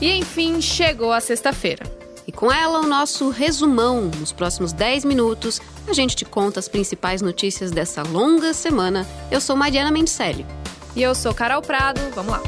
E enfim, chegou a sexta-feira. E com ela, o nosso resumão. Nos próximos 10 minutos, a gente te conta as principais notícias dessa longa semana. Eu sou Mariana Mendicelli. E eu sou Carol Prado. Vamos lá.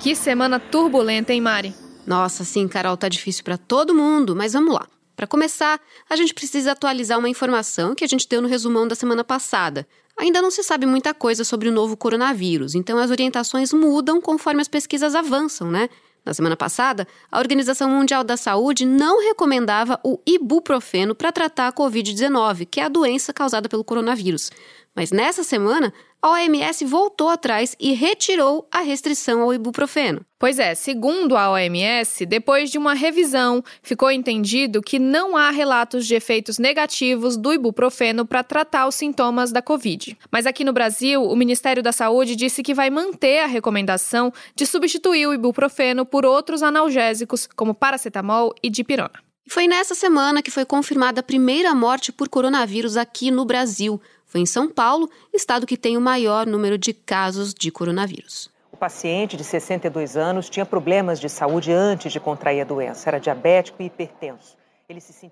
Que semana turbulenta, hein, Mari? Nossa, sim, Carol, tá difícil para todo mundo, mas vamos lá. Para começar, a gente precisa atualizar uma informação que a gente deu no resumão da semana passada. Ainda não se sabe muita coisa sobre o novo coronavírus, então as orientações mudam conforme as pesquisas avançam, né? Na semana passada, a Organização Mundial da Saúde não recomendava o ibuprofeno para tratar a Covid-19, que é a doença causada pelo coronavírus. Mas nessa semana, a OMS voltou atrás e retirou a restrição ao ibuprofeno. Pois é, segundo a OMS, depois de uma revisão, ficou entendido que não há relatos de efeitos negativos do ibuprofeno para tratar os sintomas da Covid. Mas aqui no Brasil, o Ministério da Saúde disse que vai manter a recomendação de substituir o ibuprofeno por outros analgésicos, como paracetamol e dipirona. Foi nessa semana que foi confirmada a primeira morte por coronavírus aqui no Brasil. Foi em São Paulo, estado que tem o maior número de casos de coronavírus. O paciente de 62 anos tinha problemas de saúde antes de contrair a doença. Era diabético e hipertenso.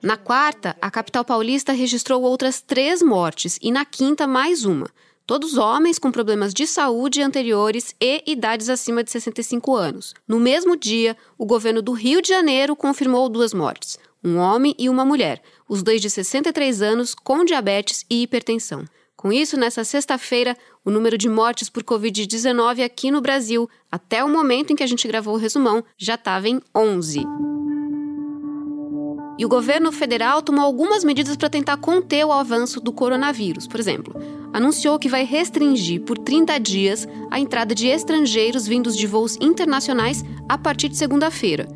Na quarta, a capital paulista registrou outras três mortes e na quinta, mais uma. Todos homens com problemas de saúde anteriores e idades acima de 65 anos. No mesmo dia, o governo do Rio de Janeiro confirmou duas mortes um homem e uma mulher, os dois de 63 anos com diabetes e hipertensão. Com isso, nessa sexta-feira, o número de mortes por Covid-19 aqui no Brasil, até o momento em que a gente gravou o resumão, já estava em 11. E o governo federal tomou algumas medidas para tentar conter o avanço do coronavírus. Por exemplo, anunciou que vai restringir por 30 dias a entrada de estrangeiros vindos de voos internacionais a partir de segunda-feira.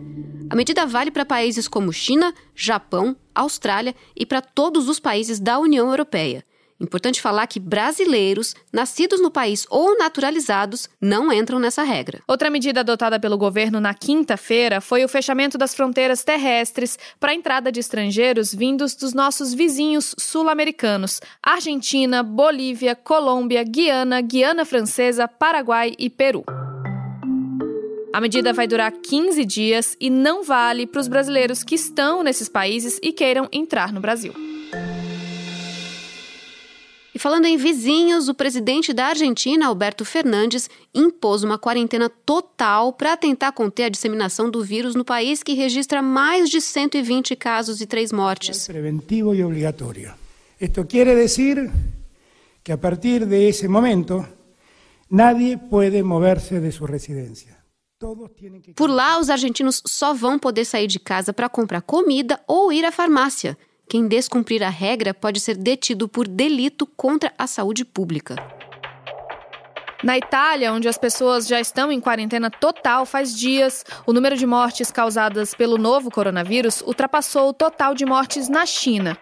A medida vale para países como China, Japão, Austrália e para todos os países da União Europeia. Importante falar que brasileiros, nascidos no país ou naturalizados, não entram nessa regra. Outra medida adotada pelo governo na quinta-feira foi o fechamento das fronteiras terrestres para a entrada de estrangeiros vindos dos nossos vizinhos sul-americanos: Argentina, Bolívia, Colômbia, Guiana, Guiana Francesa, Paraguai e Peru. A medida vai durar 15 dias e não vale para os brasileiros que estão nesses países e queiram entrar no Brasil. E falando em vizinhos, o presidente da Argentina, Alberto Fernandes, impôs uma quarentena total para tentar conter a disseminação do vírus no país que registra mais de 120 casos e três mortes. Preventivo e obrigatório. Isto quer dizer que a partir de esse momento, nadie pode mover-se de sua residência. Por lá, os argentinos só vão poder sair de casa para comprar comida ou ir à farmácia. Quem descumprir a regra pode ser detido por delito contra a saúde pública. Na Itália, onde as pessoas já estão em quarentena total faz dias, o número de mortes causadas pelo novo coronavírus ultrapassou o total de mortes na China.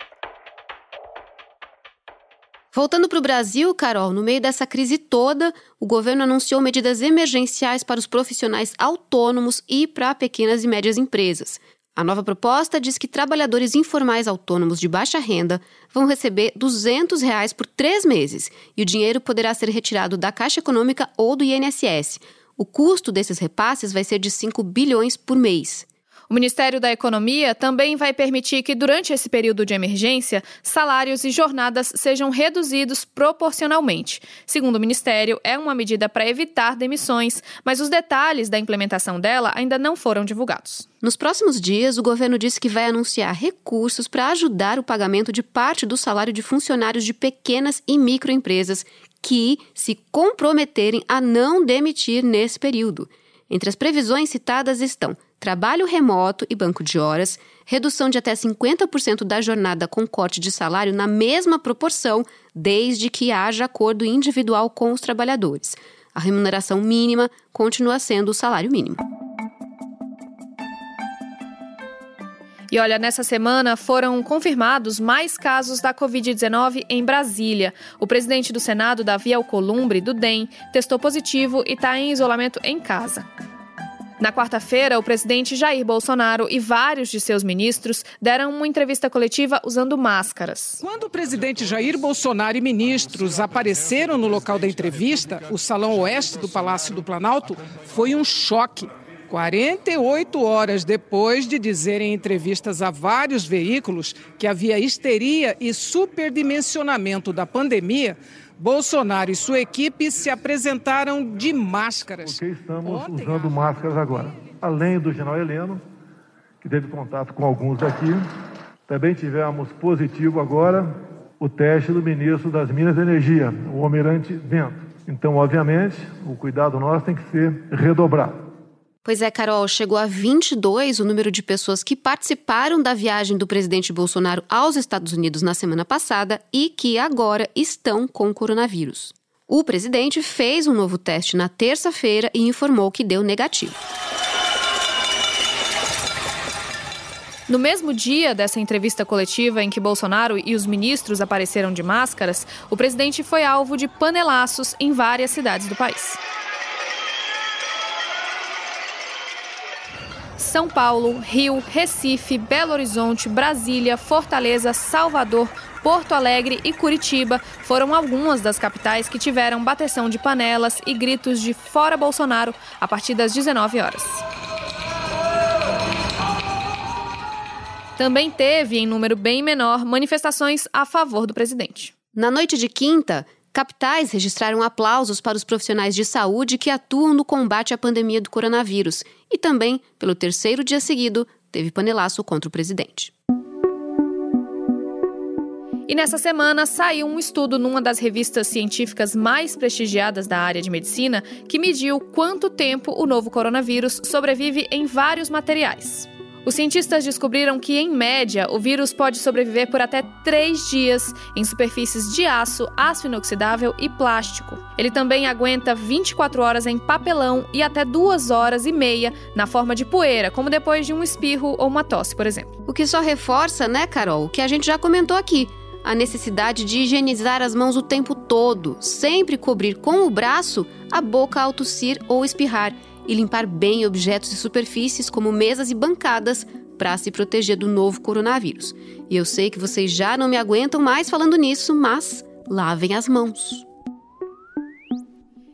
Voltando para o Brasil, Carol, no meio dessa crise toda, o governo anunciou medidas emergenciais para os profissionais autônomos e para pequenas e médias empresas. A nova proposta diz que trabalhadores informais autônomos de baixa renda vão receber 200 reais por três meses e o dinheiro poderá ser retirado da Caixa Econômica ou do INSS. O custo desses repasses vai ser de 5 bilhões por mês. O Ministério da Economia também vai permitir que, durante esse período de emergência, salários e jornadas sejam reduzidos proporcionalmente. Segundo o Ministério, é uma medida para evitar demissões, mas os detalhes da implementação dela ainda não foram divulgados. Nos próximos dias, o governo disse que vai anunciar recursos para ajudar o pagamento de parte do salário de funcionários de pequenas e microempresas que se comprometerem a não demitir nesse período. Entre as previsões citadas estão trabalho remoto e banco de horas, redução de até 50% da jornada com corte de salário na mesma proporção, desde que haja acordo individual com os trabalhadores. A remuneração mínima continua sendo o salário mínimo. E olha, nessa semana foram confirmados mais casos da Covid-19 em Brasília. O presidente do Senado, Davi Alcolumbre, do DEM, testou positivo e está em isolamento em casa. Na quarta-feira, o presidente Jair Bolsonaro e vários de seus ministros deram uma entrevista coletiva usando máscaras. Quando o presidente Jair Bolsonaro e ministros apareceram no local da entrevista, o salão oeste do Palácio do Planalto, foi um choque. 48 horas depois de dizerem em entrevistas a vários veículos que havia histeria e superdimensionamento da pandemia, Bolsonaro e sua equipe se apresentaram de máscaras. Porque estamos Ontem... usando máscaras agora. Além do general Heleno, que teve contato com alguns aqui, também tivemos positivo agora o teste do ministro das Minas e Energia, o Almirante Vento. Então, obviamente, o cuidado nosso tem que ser redobrado. Pois é, Carol, chegou a 22 o número de pessoas que participaram da viagem do presidente Bolsonaro aos Estados Unidos na semana passada e que agora estão com coronavírus. O presidente fez um novo teste na terça-feira e informou que deu negativo. No mesmo dia dessa entrevista coletiva em que Bolsonaro e os ministros apareceram de máscaras, o presidente foi alvo de panelaços em várias cidades do país. São Paulo, Rio, Recife, Belo Horizonte, Brasília, Fortaleza, Salvador, Porto Alegre e Curitiba foram algumas das capitais que tiveram bateção de panelas e gritos de fora Bolsonaro a partir das 19 horas. Também teve, em número bem menor, manifestações a favor do presidente. Na noite de quinta, Capitais registraram aplausos para os profissionais de saúde que atuam no combate à pandemia do coronavírus e também, pelo terceiro dia seguido, teve panelaço contra o presidente. E nessa semana saiu um estudo numa das revistas científicas mais prestigiadas da área de medicina que mediu quanto tempo o novo coronavírus sobrevive em vários materiais. Os cientistas descobriram que, em média, o vírus pode sobreviver por até três dias em superfícies de aço, aço inoxidável e plástico. Ele também aguenta 24 horas em papelão e até duas horas e meia na forma de poeira, como depois de um espirro ou uma tosse, por exemplo. O que só reforça, né, Carol, o que a gente já comentou aqui a necessidade de higienizar as mãos o tempo todo, sempre cobrir com o braço a boca ao tossir ou espirrar e limpar bem objetos e superfícies como mesas e bancadas para se proteger do novo coronavírus. E eu sei que vocês já não me aguentam mais falando nisso, mas lavem as mãos.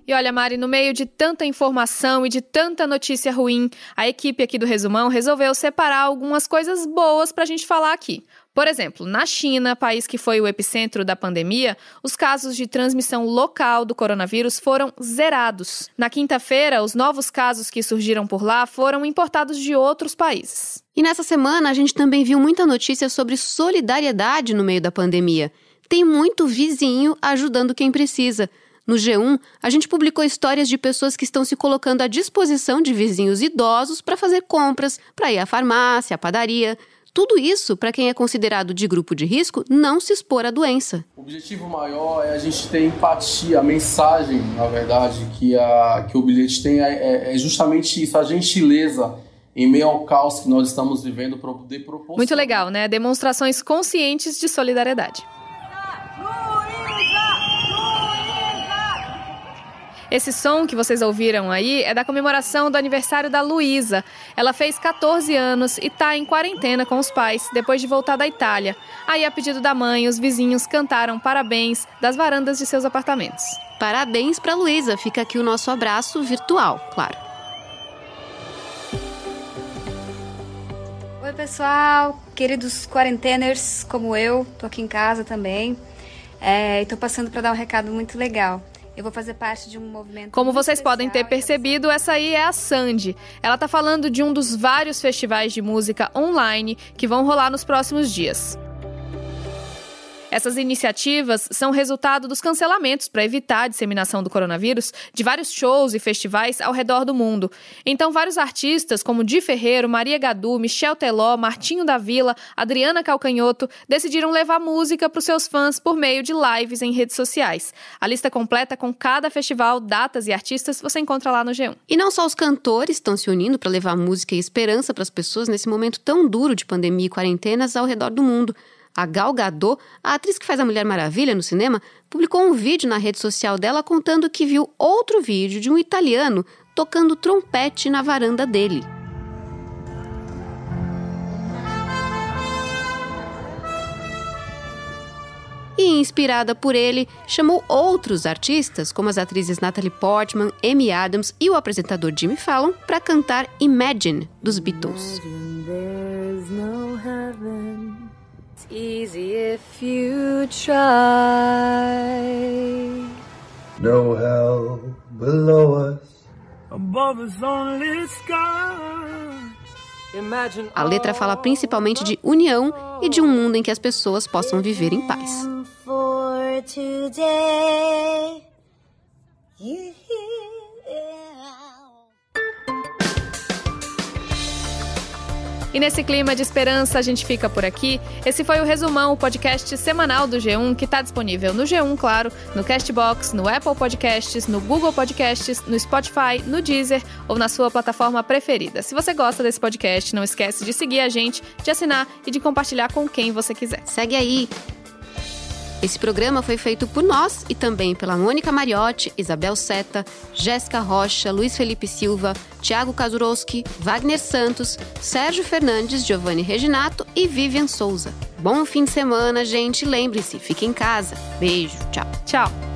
E olha, Mari, no meio de tanta informação e de tanta notícia ruim, a equipe aqui do Resumão resolveu separar algumas coisas boas para a gente falar aqui. Por exemplo, na China, país que foi o epicentro da pandemia, os casos de transmissão local do coronavírus foram zerados. Na quinta-feira, os novos casos que surgiram por lá foram importados de outros países. E nessa semana, a gente também viu muita notícia sobre solidariedade no meio da pandemia. Tem muito vizinho ajudando quem precisa. No G1, a gente publicou histórias de pessoas que estão se colocando à disposição de vizinhos idosos para fazer compras, para ir à farmácia, à padaria. Tudo isso, para quem é considerado de grupo de risco, não se expor à doença. O objetivo maior é a gente ter empatia, a mensagem, na verdade, que, a, que o bilhete tem é, é justamente isso, a gentileza em meio ao caos que nós estamos vivendo para poder propor. Muito legal, né? Demonstrações conscientes de solidariedade. Esse som que vocês ouviram aí é da comemoração do aniversário da Luísa. Ela fez 14 anos e está em quarentena com os pais depois de voltar da Itália. Aí, a pedido da mãe, os vizinhos cantaram parabéns das varandas de seus apartamentos. Parabéns para Luísa. Fica aqui o nosso abraço virtual, claro. Oi, pessoal, queridos quarenteners como eu, tô aqui em casa também. É, e tô passando para dar um recado muito legal. Eu vou fazer parte de um movimento. Como vocês podem ter percebido, essa aí é a Sandy. Ela está falando de um dos vários festivais de música online que vão rolar nos próximos dias. Essas iniciativas são resultado dos cancelamentos para evitar a disseminação do coronavírus de vários shows e festivais ao redor do mundo. Então, vários artistas, como Di Ferreiro, Maria Gadu, Michel Teló, Martinho da Vila, Adriana Calcanhoto, decidiram levar música para os seus fãs por meio de lives em redes sociais. A lista completa com cada festival, datas e artistas você encontra lá no G1. E não só os cantores estão se unindo para levar música e esperança para as pessoas nesse momento tão duro de pandemia e quarentenas ao redor do mundo. A Gal Gadot, a atriz que faz a Mulher Maravilha no cinema, publicou um vídeo na rede social dela contando que viu outro vídeo de um italiano tocando trompete na varanda dele. e, inspirada por ele, chamou outros artistas, como as atrizes Natalie Portman, Amy Adams e o apresentador Jimmy Fallon, para cantar Imagine dos Beatles. No hell below us. Above us only sky. A letra fala principalmente de união e de um mundo em que as pessoas possam viver em paz. E nesse clima de esperança, a gente fica por aqui. Esse foi o Resumão, o podcast semanal do G1, que está disponível no G1, claro, no Castbox, no Apple Podcasts, no Google Podcasts, no Spotify, no Deezer ou na sua plataforma preferida. Se você gosta desse podcast, não esquece de seguir a gente, de assinar e de compartilhar com quem você quiser. Segue aí! Esse programa foi feito por nós e também pela Mônica Mariotti, Isabel Seta, Jéssica Rocha, Luiz Felipe Silva, Tiago Kazuroski, Wagner Santos, Sérgio Fernandes, Giovanni Reginato e Vivian Souza. Bom fim de semana, gente. Lembre-se, fique em casa. Beijo, tchau. Tchau.